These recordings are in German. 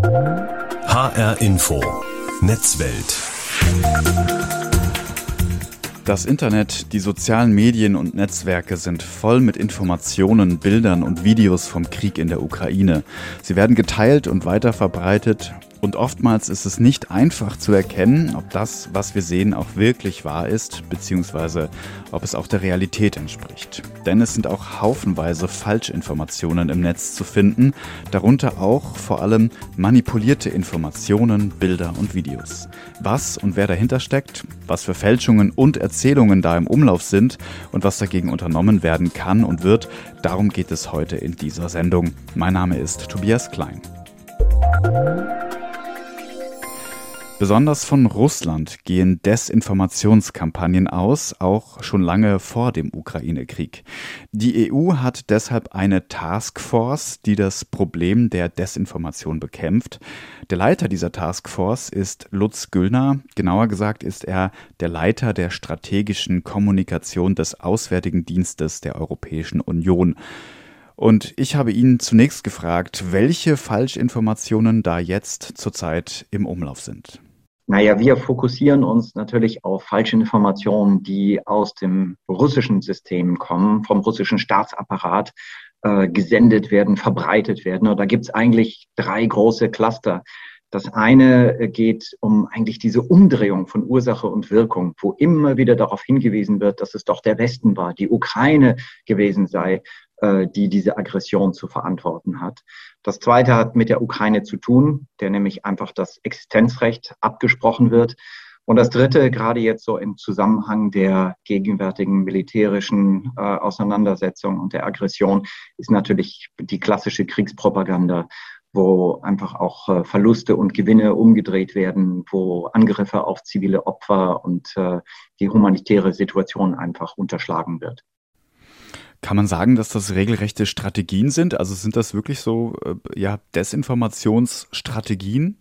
HR Info Netzwelt das Internet, die sozialen Medien und Netzwerke sind voll mit Informationen, Bildern und Videos vom Krieg in der Ukraine. Sie werden geteilt und weiterverbreitet und oftmals ist es nicht einfach zu erkennen, ob das, was wir sehen, auch wirklich wahr ist, beziehungsweise ob es auch der Realität entspricht. Denn es sind auch haufenweise Falschinformationen im Netz zu finden, darunter auch vor allem manipulierte Informationen, Bilder und Videos. Was und wer dahinter steckt, was für Fälschungen und Erzählungen da im Umlauf sind und was dagegen unternommen werden kann und wird, darum geht es heute in dieser Sendung. Mein Name ist Tobias Klein. Besonders von Russland gehen Desinformationskampagnen aus, auch schon lange vor dem Ukraine-Krieg. Die EU hat deshalb eine Taskforce, die das Problem der Desinformation bekämpft. Der Leiter dieser Taskforce ist Lutz Güllner. Genauer gesagt ist er der Leiter der strategischen Kommunikation des Auswärtigen Dienstes der Europäischen Union. Und ich habe ihn zunächst gefragt, welche Falschinformationen da jetzt zurzeit im Umlauf sind. Naja, wir fokussieren uns natürlich auf falsche Informationen, die aus dem russischen System kommen, vom russischen Staatsapparat äh, gesendet werden, verbreitet werden. Und da gibt's eigentlich drei große Cluster. Das eine äh, geht um eigentlich diese Umdrehung von Ursache und Wirkung, wo immer wieder darauf hingewiesen wird, dass es doch der Westen war, die Ukraine gewesen sei, die diese Aggression zu verantworten hat. Das Zweite hat mit der Ukraine zu tun, der nämlich einfach das Existenzrecht abgesprochen wird. Und das Dritte, gerade jetzt so im Zusammenhang der gegenwärtigen militärischen äh, Auseinandersetzung und der Aggression, ist natürlich die klassische Kriegspropaganda, wo einfach auch äh, Verluste und Gewinne umgedreht werden, wo Angriffe auf zivile Opfer und äh, die humanitäre Situation einfach unterschlagen wird. Kann man sagen, dass das regelrechte Strategien sind? Also sind das wirklich so äh, ja, Desinformationsstrategien?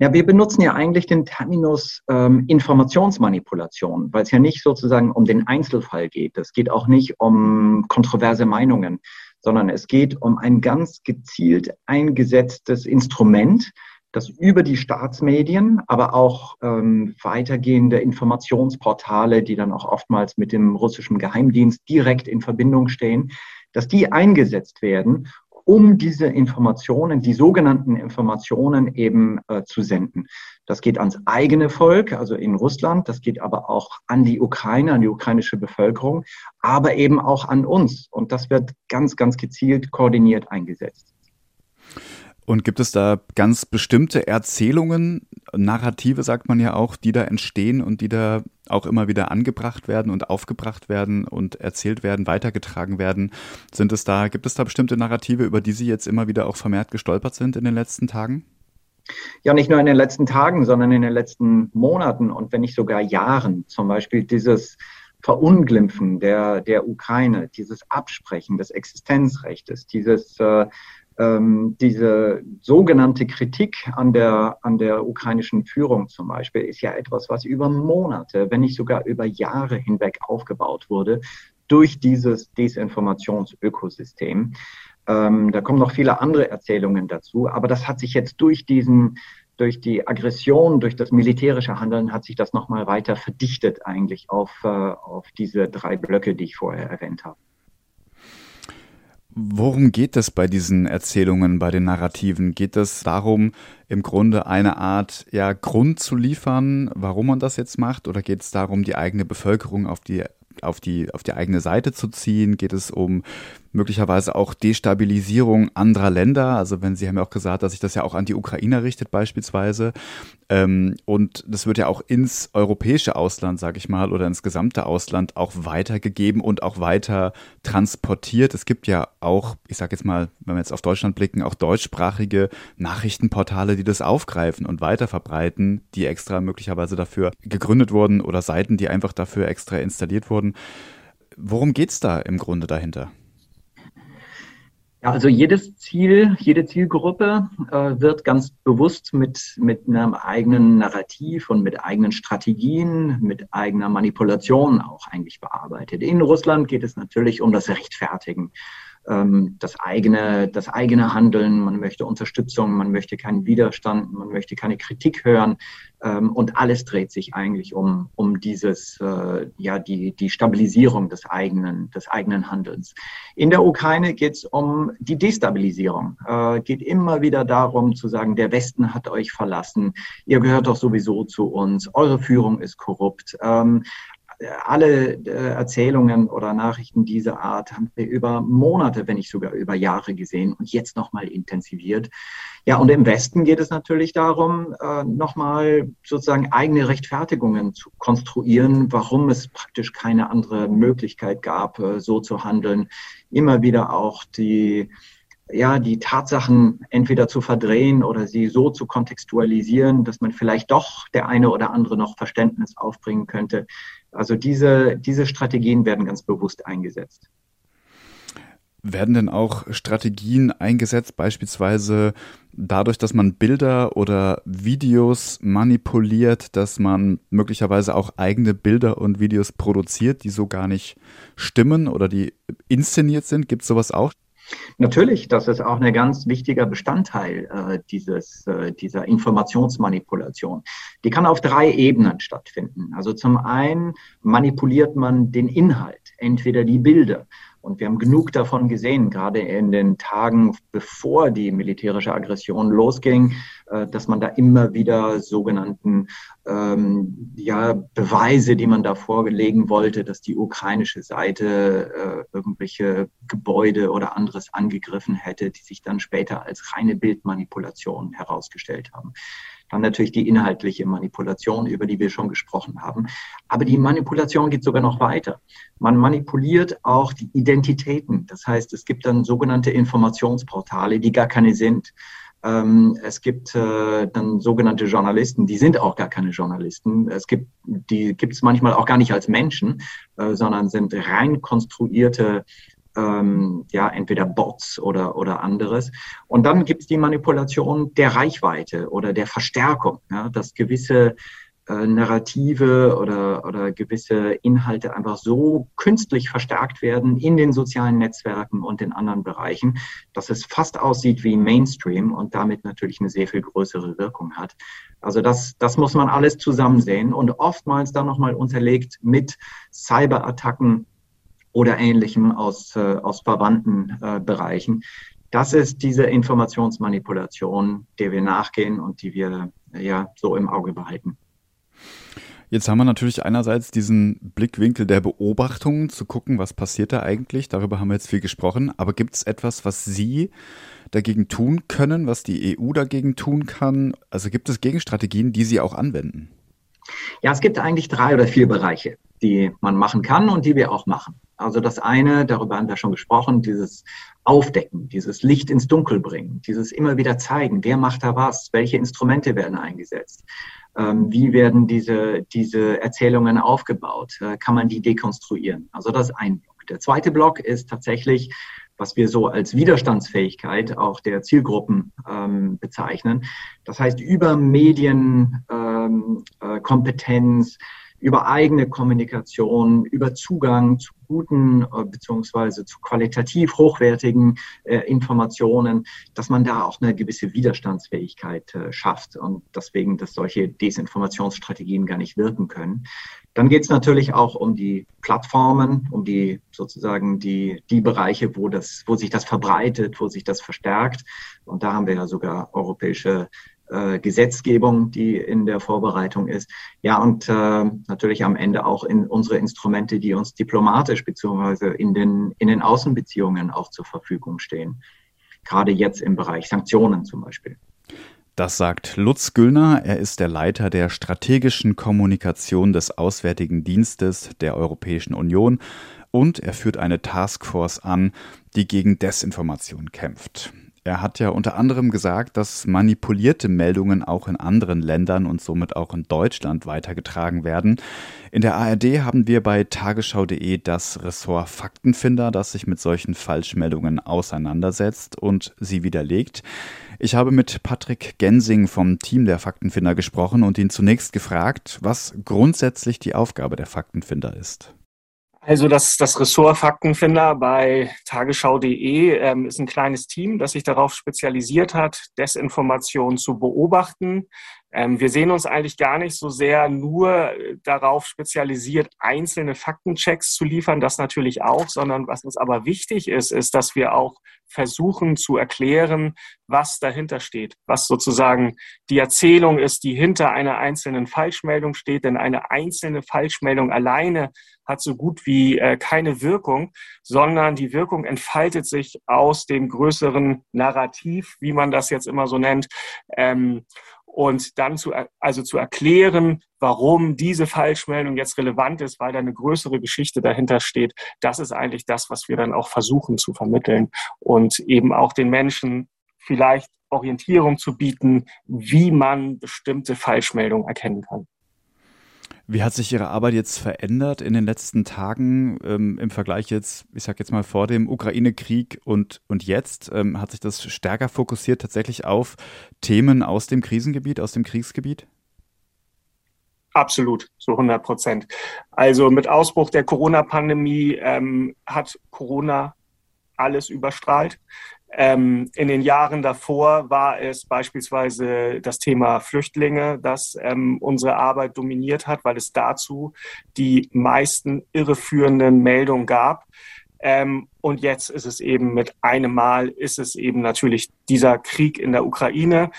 Ja, wir benutzen ja eigentlich den Terminus ähm, Informationsmanipulation, weil es ja nicht sozusagen um den Einzelfall geht. Es geht auch nicht um kontroverse Meinungen, sondern es geht um ein ganz gezielt eingesetztes Instrument, dass über die Staatsmedien, aber auch ähm, weitergehende Informationsportale, die dann auch oftmals mit dem russischen Geheimdienst direkt in Verbindung stehen, dass die eingesetzt werden, um diese Informationen, die sogenannten Informationen eben äh, zu senden. Das geht ans eigene Volk, also in Russland, das geht aber auch an die Ukraine, an die ukrainische Bevölkerung, aber eben auch an uns. Und das wird ganz, ganz gezielt koordiniert eingesetzt. Und gibt es da ganz bestimmte Erzählungen, Narrative sagt man ja auch, die da entstehen und die da auch immer wieder angebracht werden und aufgebracht werden und erzählt werden, weitergetragen werden? Sind es da, gibt es da bestimmte Narrative, über die Sie jetzt immer wieder auch vermehrt gestolpert sind in den letzten Tagen? Ja, nicht nur in den letzten Tagen, sondern in den letzten Monaten und wenn nicht sogar Jahren. Zum Beispiel dieses Verunglimpfen der, der Ukraine, dieses Absprechen des Existenzrechtes, dieses äh, ähm, diese sogenannte Kritik an der, an der ukrainischen Führung zum Beispiel ist ja etwas, was über Monate, wenn nicht sogar über Jahre hinweg aufgebaut wurde durch dieses Desinformationsökosystem. Ähm, da kommen noch viele andere Erzählungen dazu, aber das hat sich jetzt durch diesen durch die Aggression, durch das militärische Handeln hat sich das nochmal weiter verdichtet eigentlich auf, äh, auf diese drei Blöcke, die ich vorher erwähnt habe. Worum geht es bei diesen Erzählungen, bei den Narrativen? Geht es darum, im Grunde eine Art ja, Grund zu liefern, warum man das jetzt macht? Oder geht es darum, die eigene Bevölkerung auf die, auf die, auf die eigene Seite zu ziehen? Geht es um möglicherweise auch Destabilisierung anderer Länder. Also wenn Sie haben ja auch gesagt, dass sich das ja auch an die Ukrainer richtet beispielsweise. Ähm, und das wird ja auch ins europäische Ausland, sage ich mal, oder ins gesamte Ausland auch weitergegeben und auch weiter transportiert. Es gibt ja auch, ich sage jetzt mal, wenn wir jetzt auf Deutschland blicken, auch deutschsprachige Nachrichtenportale, die das aufgreifen und weiterverbreiten, die extra möglicherweise dafür gegründet wurden oder Seiten, die einfach dafür extra installiert wurden. Worum geht's da im Grunde dahinter? Ja, also jedes Ziel, jede Zielgruppe äh, wird ganz bewusst mit, mit einem eigenen Narrativ und mit eigenen Strategien, mit eigener Manipulation auch eigentlich bearbeitet. In Russland geht es natürlich um das Rechtfertigen ähm, das eigene, das eigene Handeln, man möchte Unterstützung, man möchte keinen Widerstand, man möchte keine Kritik hören. Ähm, und alles dreht sich eigentlich um, um dieses, äh, ja, die, die Stabilisierung des eigenen, des eigenen Handelns. In der Ukraine geht es um die Destabilisierung. Äh, geht immer wieder darum zu sagen, der Westen hat euch verlassen, ihr gehört doch sowieso zu uns, eure Führung ist korrupt. Ähm, alle äh, Erzählungen oder Nachrichten dieser Art haben wir über Monate, wenn nicht sogar über Jahre gesehen und jetzt nochmal intensiviert. Ja, und im Westen geht es natürlich darum, äh, nochmal sozusagen eigene Rechtfertigungen zu konstruieren, warum es praktisch keine andere Möglichkeit gab, äh, so zu handeln. Immer wieder auch die ja, die Tatsachen entweder zu verdrehen oder sie so zu kontextualisieren, dass man vielleicht doch der eine oder andere noch Verständnis aufbringen könnte. Also diese, diese Strategien werden ganz bewusst eingesetzt. Werden denn auch Strategien eingesetzt, beispielsweise dadurch, dass man Bilder oder Videos manipuliert, dass man möglicherweise auch eigene Bilder und Videos produziert, die so gar nicht stimmen oder die inszeniert sind? Gibt es sowas auch? Natürlich, das ist auch ein ganz wichtiger Bestandteil äh, dieses, äh, dieser Informationsmanipulation. Die kann auf drei Ebenen stattfinden. Also zum einen manipuliert man den Inhalt, entweder die Bilder. Und wir haben genug davon gesehen, gerade in den Tagen, bevor die militärische Aggression losging, äh, dass man da immer wieder sogenannten ähm, ja, Beweise, die man da vorlegen wollte, dass die ukrainische Seite äh, irgendwelche Gebäude oder anderes angegriffen hätte, die sich dann später als reine Bildmanipulation herausgestellt haben. Dann natürlich die inhaltliche Manipulation, über die wir schon gesprochen haben. Aber die Manipulation geht sogar noch weiter. Man manipuliert auch die Identitäten. Das heißt, es gibt dann sogenannte Informationsportale, die gar keine sind. Ähm, es gibt äh, dann sogenannte Journalisten, die sind auch gar keine Journalisten. Es gibt, die gibt es manchmal auch gar nicht als Menschen, äh, sondern sind rein konstruierte ähm, ja, entweder Bots oder, oder anderes. Und dann gibt es die Manipulation der Reichweite oder der Verstärkung, ja, dass gewisse äh, Narrative oder, oder gewisse Inhalte einfach so künstlich verstärkt werden in den sozialen Netzwerken und in anderen Bereichen, dass es fast aussieht wie Mainstream und damit natürlich eine sehr viel größere Wirkung hat. Also das, das muss man alles zusammen sehen und oftmals dann nochmal unterlegt mit Cyberattacken oder Ähnlichem aus, äh, aus verwandten äh, Bereichen. Das ist diese Informationsmanipulation, der wir nachgehen und die wir ja so im Auge behalten. Jetzt haben wir natürlich einerseits diesen Blickwinkel der Beobachtung, zu gucken, was passiert da eigentlich. Darüber haben wir jetzt viel gesprochen. Aber gibt es etwas, was Sie dagegen tun können, was die EU dagegen tun kann? Also gibt es Gegenstrategien, die Sie auch anwenden? Ja, es gibt eigentlich drei oder vier Bereiche, die man machen kann und die wir auch machen. Also das eine, darüber haben wir schon gesprochen, dieses Aufdecken, dieses Licht ins Dunkel bringen, dieses immer wieder zeigen, wer macht da was, welche Instrumente werden eingesetzt, ähm, wie werden diese, diese Erzählungen aufgebaut, äh, kann man die dekonstruieren. Also das ist ein Block. Der zweite Block ist tatsächlich, was wir so als Widerstandsfähigkeit auch der Zielgruppen ähm, bezeichnen. Das heißt, über Medienkompetenz, ähm, äh, über eigene Kommunikation, über Zugang zu guten äh, beziehungsweise zu qualitativ hochwertigen äh, Informationen, dass man da auch eine gewisse Widerstandsfähigkeit äh, schafft und deswegen, dass solche Desinformationsstrategien gar nicht wirken können. Dann geht es natürlich auch um die Plattformen, um die sozusagen die, die Bereiche, wo das, wo sich das verbreitet, wo sich das verstärkt. Und da haben wir ja sogar europäische äh, Gesetzgebung, die in der Vorbereitung ist. Ja, und äh, natürlich am Ende auch in unsere Instrumente, die uns diplomatisch beziehungsweise in den, in den Außenbeziehungen auch zur Verfügung stehen. Gerade jetzt im Bereich Sanktionen zum Beispiel. Das sagt Lutz Güllner. Er ist der Leiter der strategischen Kommunikation des Auswärtigen Dienstes der Europäischen Union und er führt eine Taskforce an, die gegen Desinformation kämpft. Er hat ja unter anderem gesagt, dass manipulierte Meldungen auch in anderen Ländern und somit auch in Deutschland weitergetragen werden. In der ARD haben wir bei tagesschau.de das Ressort Faktenfinder, das sich mit solchen Falschmeldungen auseinandersetzt und sie widerlegt. Ich habe mit Patrick Gensing vom Team der Faktenfinder gesprochen und ihn zunächst gefragt, was grundsätzlich die Aufgabe der Faktenfinder ist. Also das, das Ressort Faktenfinder bei tagesschau.de ähm, ist ein kleines Team, das sich darauf spezialisiert hat, Desinformation zu beobachten, wir sehen uns eigentlich gar nicht so sehr nur darauf spezialisiert, einzelne Faktenchecks zu liefern, das natürlich auch, sondern was uns aber wichtig ist, ist, dass wir auch versuchen zu erklären, was dahinter steht, was sozusagen die Erzählung ist, die hinter einer einzelnen Falschmeldung steht. Denn eine einzelne Falschmeldung alleine hat so gut wie äh, keine Wirkung, sondern die Wirkung entfaltet sich aus dem größeren Narrativ, wie man das jetzt immer so nennt. Und dann zu, also zu erklären, warum diese Falschmeldung jetzt relevant ist, weil da eine größere Geschichte dahinter steht. Das ist eigentlich das, was wir dann auch versuchen zu vermitteln und eben auch den Menschen vielleicht Orientierung zu bieten, wie man bestimmte Falschmeldungen erkennen kann. Wie hat sich Ihre Arbeit jetzt verändert in den letzten Tagen ähm, im Vergleich jetzt, ich sage jetzt mal vor dem Ukraine-Krieg und, und jetzt? Ähm, hat sich das stärker fokussiert tatsächlich auf Themen aus dem Krisengebiet, aus dem Kriegsgebiet? Absolut, so 100 Prozent. Also mit Ausbruch der Corona-Pandemie ähm, hat Corona alles überstrahlt. Ähm, in den Jahren davor war es beispielsweise das Thema Flüchtlinge, das ähm, unsere Arbeit dominiert hat, weil es dazu die meisten irreführenden Meldungen gab. Ähm, und jetzt ist es eben mit einem Mal, ist es eben natürlich dieser Krieg in der Ukraine.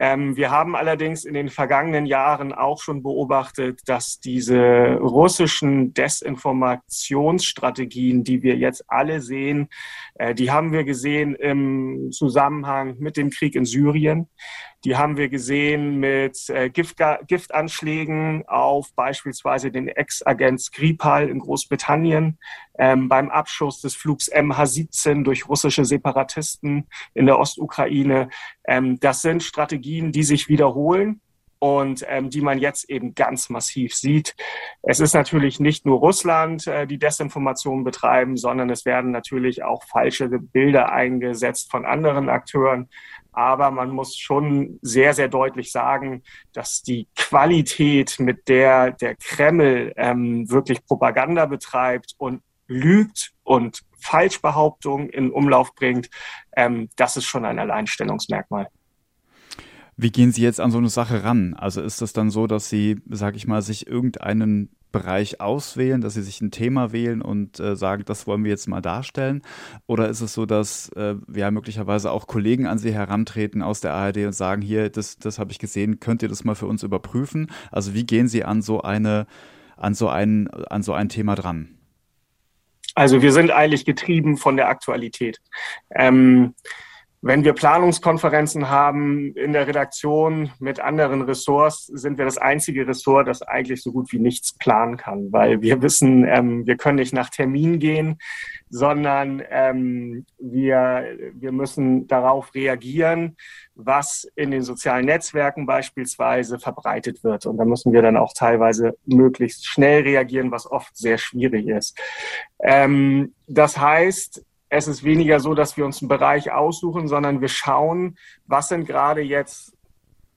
Ähm, wir haben allerdings in den vergangenen Jahren auch schon beobachtet, dass diese russischen Desinformationsstrategien, die wir jetzt alle sehen, äh, die haben wir gesehen im Zusammenhang mit dem Krieg in Syrien. Die haben wir gesehen mit äh, Gift, Giftanschlägen auf beispielsweise den Ex-Agent Skripal in Großbritannien, ähm, beim Abschuss des Flugs MH17 durch russische Separatisten in der Ostukraine. Ähm, das sind Strategien, die sich wiederholen und ähm, die man jetzt eben ganz massiv sieht. Es ist natürlich nicht nur Russland, äh, die Desinformation betreiben, sondern es werden natürlich auch falsche Bilder eingesetzt von anderen Akteuren. Aber man muss schon sehr, sehr deutlich sagen, dass die Qualität, mit der der Kreml ähm, wirklich Propaganda betreibt und lügt und Falschbehauptungen in Umlauf bringt, ähm, das ist schon ein Alleinstellungsmerkmal. Wie gehen Sie jetzt an so eine Sache ran? Also ist das dann so, dass Sie, sag ich mal, sich irgendeinen Bereich auswählen, dass Sie sich ein Thema wählen und äh, sagen, das wollen wir jetzt mal darstellen? Oder ist es so, dass äh, ja möglicherweise auch Kollegen an Sie herantreten aus der ARD und sagen, hier, das, das habe ich gesehen, könnt ihr das mal für uns überprüfen? Also wie gehen Sie an so eine, an so ein, an so ein Thema dran? Also wir sind eigentlich getrieben von der Aktualität. Ähm, wenn wir Planungskonferenzen haben in der Redaktion mit anderen Ressorts, sind wir das einzige Ressort, das eigentlich so gut wie nichts planen kann, weil wir wissen, ähm, wir können nicht nach Termin gehen, sondern ähm, wir, wir müssen darauf reagieren, was in den sozialen Netzwerken beispielsweise verbreitet wird. Und da müssen wir dann auch teilweise möglichst schnell reagieren, was oft sehr schwierig ist. Ähm, das heißt, es ist weniger so, dass wir uns einen Bereich aussuchen, sondern wir schauen, was sind gerade jetzt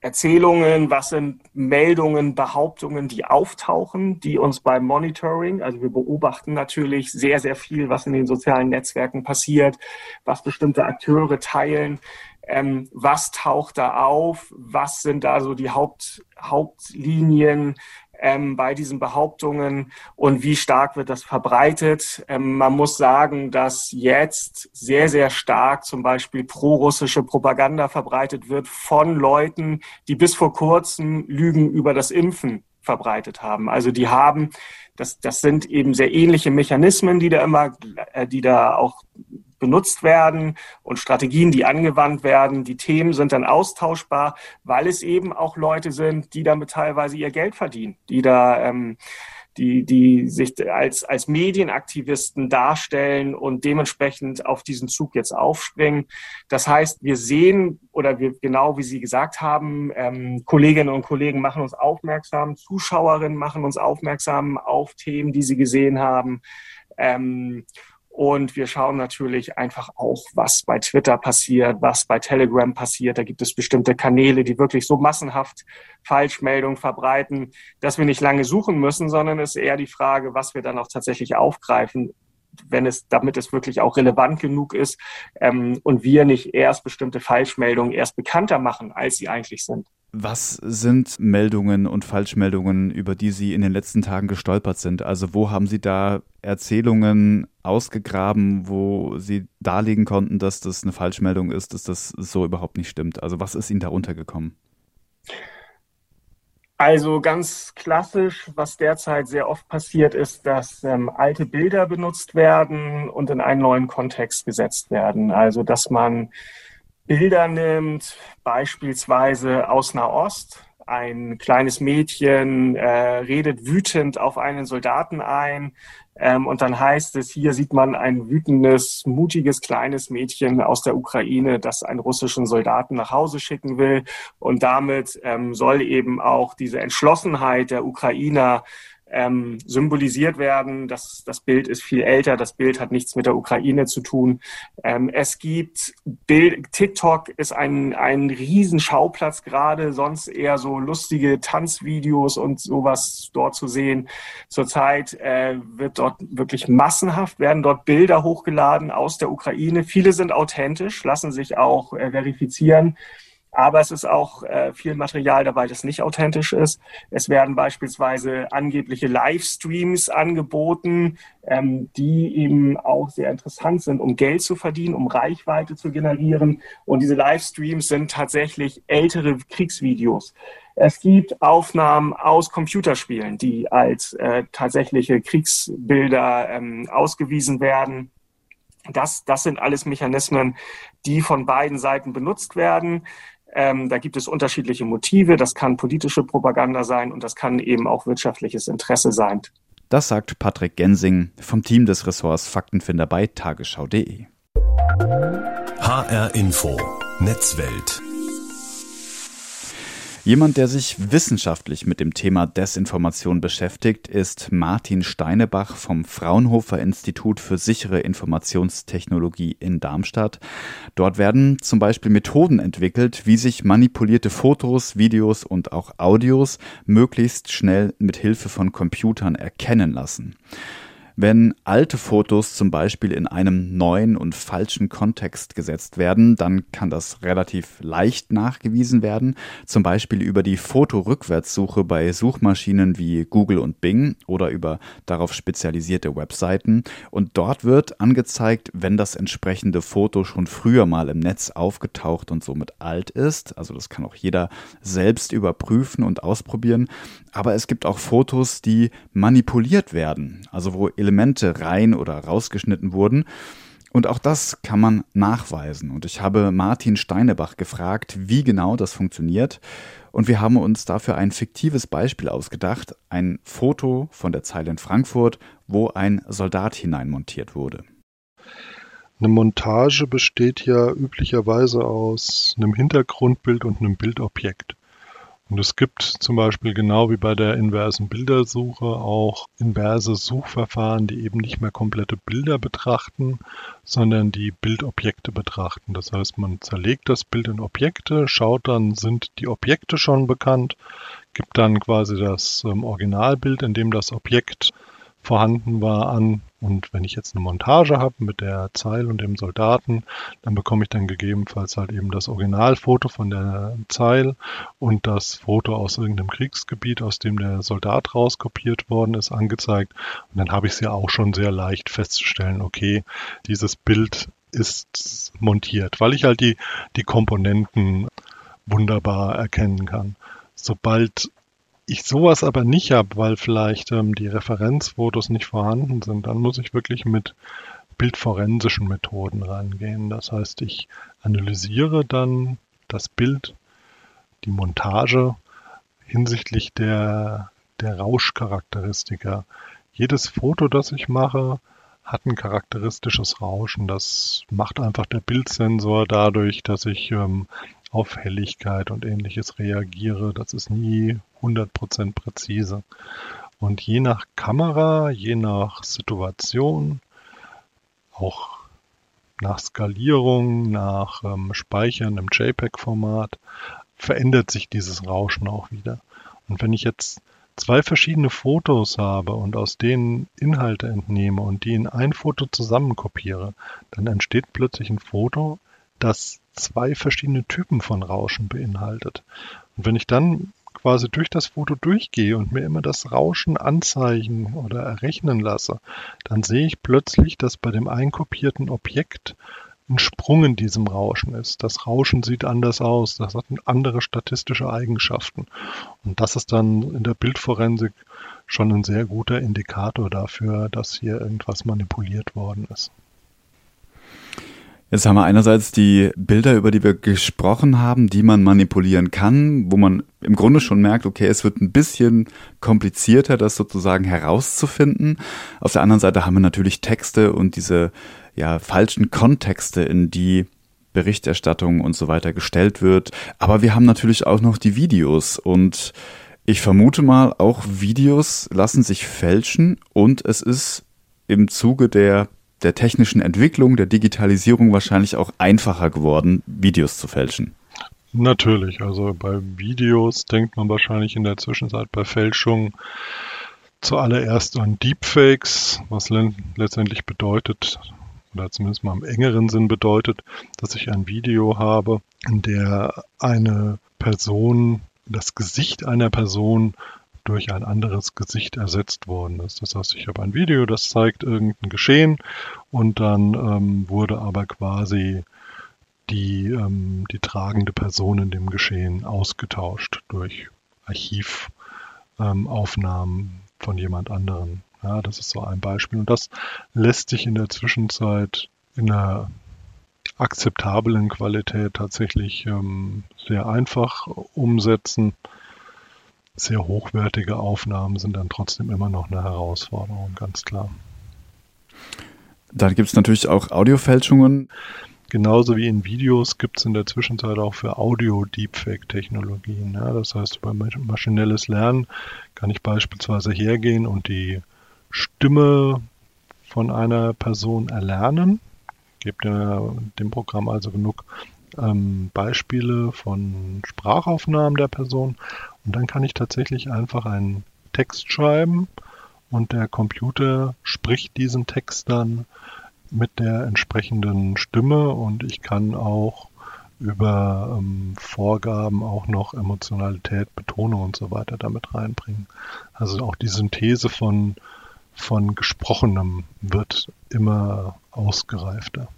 Erzählungen, was sind Meldungen, Behauptungen, die auftauchen, die uns beim Monitoring, also wir beobachten natürlich sehr, sehr viel, was in den sozialen Netzwerken passiert, was bestimmte Akteure teilen, ähm, was taucht da auf, was sind da so die Haupt, Hauptlinien, ähm, bei diesen Behauptungen und wie stark wird das verbreitet. Ähm, man muss sagen, dass jetzt sehr, sehr stark zum Beispiel pro-russische Propaganda verbreitet wird von Leuten, die bis vor kurzem Lügen über das Impfen verbreitet haben. Also die haben, das, das sind eben sehr ähnliche Mechanismen, die da immer, äh, die da auch benutzt werden und Strategien, die angewandt werden. Die Themen sind dann austauschbar, weil es eben auch Leute sind, die damit teilweise ihr Geld verdienen, die da ähm, die, die sich als, als Medienaktivisten darstellen und dementsprechend auf diesen Zug jetzt aufspringen. Das heißt, wir sehen oder wir, genau wie Sie gesagt haben, ähm, Kolleginnen und Kollegen machen uns aufmerksam, Zuschauerinnen machen uns aufmerksam auf Themen, die sie gesehen haben. Ähm, Und wir schauen natürlich einfach auch, was bei Twitter passiert, was bei Telegram passiert. Da gibt es bestimmte Kanäle, die wirklich so massenhaft Falschmeldungen verbreiten, dass wir nicht lange suchen müssen, sondern es ist eher die Frage, was wir dann auch tatsächlich aufgreifen wenn es, damit es wirklich auch relevant genug ist ähm, und wir nicht erst bestimmte Falschmeldungen erst bekannter machen, als sie eigentlich sind. Was sind Meldungen und Falschmeldungen, über die Sie in den letzten Tagen gestolpert sind? Also wo haben Sie da Erzählungen ausgegraben, wo Sie darlegen konnten, dass das eine Falschmeldung ist, dass das so überhaupt nicht stimmt? Also was ist Ihnen da untergekommen? Also ganz klassisch, was derzeit sehr oft passiert, ist, dass ähm, alte Bilder benutzt werden und in einen neuen Kontext gesetzt werden. Also dass man Bilder nimmt, beispielsweise aus Nahost. Ein kleines Mädchen äh, redet wütend auf einen Soldaten ein, ähm, und dann heißt es, hier sieht man ein wütendes, mutiges, kleines Mädchen aus der Ukraine, das einen russischen Soldaten nach Hause schicken will. Und damit ähm, soll eben auch diese Entschlossenheit der Ukrainer ähm, symbolisiert werden. Das, das Bild ist viel älter, das Bild hat nichts mit der Ukraine zu tun. Ähm, es gibt Bild, TikTok ist ein, ein Riesenschauplatz gerade, sonst eher so lustige Tanzvideos und sowas dort zu sehen. Zurzeit äh, wird dort wirklich massenhaft, werden dort Bilder hochgeladen aus der Ukraine. Viele sind authentisch, lassen sich auch äh, verifizieren. Aber es ist auch äh, viel Material dabei, das nicht authentisch ist. Es werden beispielsweise angebliche Livestreams angeboten, ähm, die eben auch sehr interessant sind, um Geld zu verdienen, um Reichweite zu generieren. Und diese Livestreams sind tatsächlich ältere Kriegsvideos. Es gibt Aufnahmen aus Computerspielen, die als äh, tatsächliche Kriegsbilder ähm, ausgewiesen werden. Das, das sind alles Mechanismen, die von beiden Seiten benutzt werden. Ähm, da gibt es unterschiedliche Motive. Das kann politische Propaganda sein und das kann eben auch wirtschaftliches Interesse sein. Das sagt Patrick Gensing vom Team des Ressorts Faktenfinder bei tagesschau.de. HR Info Netzwelt Jemand, der sich wissenschaftlich mit dem Thema Desinformation beschäftigt, ist Martin Steinebach vom Fraunhofer Institut für sichere Informationstechnologie in Darmstadt. Dort werden zum Beispiel Methoden entwickelt, wie sich manipulierte Fotos, Videos und auch Audios möglichst schnell mit Hilfe von Computern erkennen lassen. Wenn alte Fotos zum Beispiel in einem neuen und falschen Kontext gesetzt werden, dann kann das relativ leicht nachgewiesen werden, zum Beispiel über die Fotorückwärtssuche bei Suchmaschinen wie Google und Bing oder über darauf spezialisierte Webseiten. Und dort wird angezeigt, wenn das entsprechende Foto schon früher mal im Netz aufgetaucht und somit alt ist. Also das kann auch jeder selbst überprüfen und ausprobieren. Aber es gibt auch Fotos, die manipuliert werden, also wo Elemente rein oder rausgeschnitten wurden. Und auch das kann man nachweisen. Und ich habe Martin Steinebach gefragt, wie genau das funktioniert. Und wir haben uns dafür ein fiktives Beispiel ausgedacht, ein Foto von der Zeile in Frankfurt, wo ein Soldat hineinmontiert wurde. Eine Montage besteht ja üblicherweise aus einem Hintergrundbild und einem Bildobjekt. Und es gibt zum Beispiel genau wie bei der inversen Bildersuche auch inverse Suchverfahren, die eben nicht mehr komplette Bilder betrachten, sondern die Bildobjekte betrachten. Das heißt, man zerlegt das Bild in Objekte, schaut dann, sind die Objekte schon bekannt, gibt dann quasi das ähm, Originalbild, in dem das Objekt vorhanden war, an. Und wenn ich jetzt eine Montage habe mit der Zeile und dem Soldaten, dann bekomme ich dann gegebenenfalls halt eben das Originalfoto von der Zeile und das Foto aus irgendeinem Kriegsgebiet, aus dem der Soldat rauskopiert worden ist, angezeigt. Und dann habe ich es ja auch schon sehr leicht festzustellen, okay, dieses Bild ist montiert, weil ich halt die, die Komponenten wunderbar erkennen kann. Sobald ich sowas aber nicht habe, weil vielleicht ähm, die Referenzfotos nicht vorhanden sind, dann muss ich wirklich mit bildforensischen Methoden rangehen. Das heißt, ich analysiere dann das Bild, die Montage hinsichtlich der, der Rauschcharakteristika. Jedes Foto, das ich mache, hat ein charakteristisches Rauschen. Das macht einfach der Bildsensor dadurch, dass ich ähm, auf Helligkeit und ähnliches reagiere. Das ist nie 100% präzise. Und je nach Kamera, je nach Situation, auch nach Skalierung, nach ähm, Speichern im JPEG-Format verändert sich dieses Rauschen auch wieder. Und wenn ich jetzt zwei verschiedene Fotos habe und aus denen Inhalte entnehme und die in ein Foto zusammenkopiere, dann entsteht plötzlich ein Foto, das zwei verschiedene Typen von Rauschen beinhaltet. Und wenn ich dann quasi durch das Foto durchgehe und mir immer das Rauschen anzeigen oder errechnen lasse, dann sehe ich plötzlich, dass bei dem einkopierten Objekt ein Sprung in diesem Rauschen ist. Das Rauschen sieht anders aus, das hat andere statistische Eigenschaften. Und das ist dann in der Bildforensik schon ein sehr guter Indikator dafür, dass hier irgendwas manipuliert worden ist. Jetzt haben wir einerseits die Bilder, über die wir gesprochen haben, die man manipulieren kann, wo man im Grunde schon merkt, okay, es wird ein bisschen komplizierter, das sozusagen herauszufinden. Auf der anderen Seite haben wir natürlich Texte und diese ja, falschen Kontexte, in die Berichterstattung und so weiter gestellt wird. Aber wir haben natürlich auch noch die Videos und ich vermute mal, auch Videos lassen sich fälschen und es ist im Zuge der, der technischen Entwicklung, der Digitalisierung wahrscheinlich auch einfacher geworden, Videos zu fälschen. Natürlich, also bei Videos denkt man wahrscheinlich in der Zwischenzeit bei Fälschung zuallererst an Deepfakes, was letztendlich bedeutet, oder zumindest mal im engeren Sinn bedeutet, dass ich ein Video habe, in der eine Person, das Gesicht einer Person durch ein anderes Gesicht ersetzt worden ist. Das heißt, ich habe ein Video, das zeigt irgendein Geschehen und dann ähm, wurde aber quasi die, ähm, die tragende Person in dem Geschehen ausgetauscht durch Archivaufnahmen ähm, von jemand anderen. Ja, das ist so ein Beispiel. Und das lässt sich in der Zwischenzeit in einer akzeptablen Qualität tatsächlich ähm, sehr einfach umsetzen. Sehr hochwertige Aufnahmen sind dann trotzdem immer noch eine Herausforderung, ganz klar. Dann gibt es natürlich auch Audiofälschungen. Genauso wie in Videos gibt es in der Zwischenzeit auch für Audio Deepfake-Technologien. Ja, das heißt, über maschinelles Lernen kann ich beispielsweise hergehen und die Stimme von einer Person erlernen. Gebt dem Programm also genug ähm, Beispiele von Sprachaufnahmen der Person und dann kann ich tatsächlich einfach einen Text schreiben und der Computer spricht diesen Text dann mit der entsprechenden Stimme und ich kann auch über ähm, Vorgaben auch noch Emotionalität, Betonung und so weiter damit reinbringen. Also auch die Synthese von von Gesprochenem wird immer ausgereifter.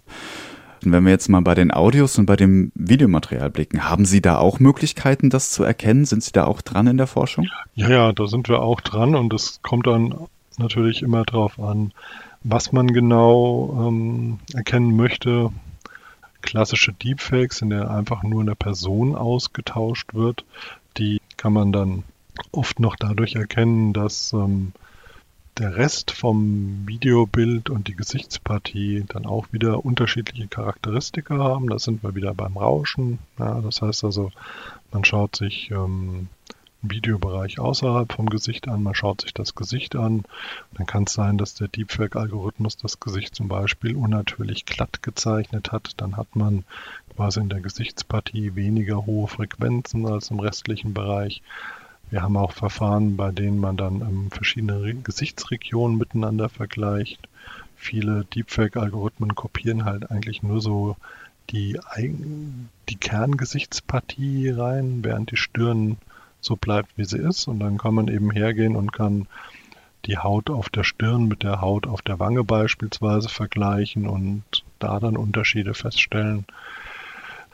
Wenn wir jetzt mal bei den Audios und bei dem Videomaterial blicken, haben Sie da auch Möglichkeiten, das zu erkennen? Sind Sie da auch dran in der Forschung? Ja, ja, da sind wir auch dran und es kommt dann natürlich immer darauf an, was man genau ähm, erkennen möchte. Klassische Deepfakes, in der einfach nur eine Person ausgetauscht wird, die kann man dann oft noch dadurch erkennen, dass ähm, der Rest vom Videobild und die Gesichtspartie dann auch wieder unterschiedliche Charakteristika haben. Da sind wir wieder beim Rauschen. Ja, das heißt also, man schaut sich ähm, Videobereich außerhalb vom Gesicht an, man schaut sich das Gesicht an. Dann kann es sein, dass der Deepfake-Algorithmus das Gesicht zum Beispiel unnatürlich glatt gezeichnet hat. Dann hat man quasi in der Gesichtspartie weniger hohe Frequenzen als im restlichen Bereich. Wir haben auch Verfahren, bei denen man dann ähm, verschiedene Gesichtsregionen miteinander vergleicht. Viele Deepfake-Algorithmen kopieren halt eigentlich nur so die, die Kerngesichtspartie rein, während die Stirn so bleibt, wie sie ist. Und dann kann man eben hergehen und kann die Haut auf der Stirn mit der Haut auf der Wange beispielsweise vergleichen und da dann Unterschiede feststellen.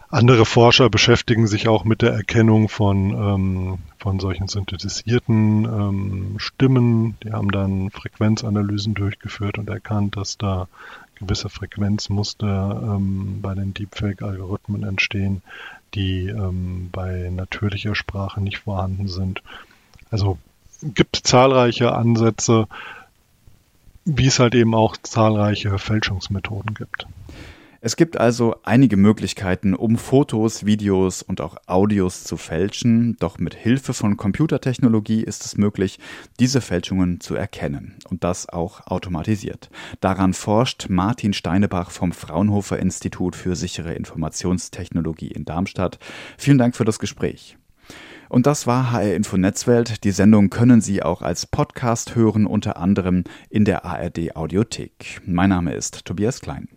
Andere Forscher beschäftigen sich auch mit der Erkennung von, ähm, von solchen synthetisierten ähm, Stimmen. Die haben dann Frequenzanalysen durchgeführt und erkannt, dass da gewisse Frequenzmuster ähm, bei den Deepfake-Algorithmen entstehen, die ähm, bei natürlicher Sprache nicht vorhanden sind. Also gibt zahlreiche Ansätze, wie es halt eben auch zahlreiche Fälschungsmethoden gibt. Es gibt also einige Möglichkeiten, um Fotos, Videos und auch Audios zu fälschen, doch mit Hilfe von Computertechnologie ist es möglich, diese Fälschungen zu erkennen und das auch automatisiert. Daran forscht Martin Steinebach vom Fraunhofer Institut für sichere Informationstechnologie in Darmstadt. Vielen Dank für das Gespräch. Und das war HR Info Netzwelt. Die Sendung können Sie auch als Podcast hören, unter anderem in der ARD Audiothek. Mein Name ist Tobias Klein.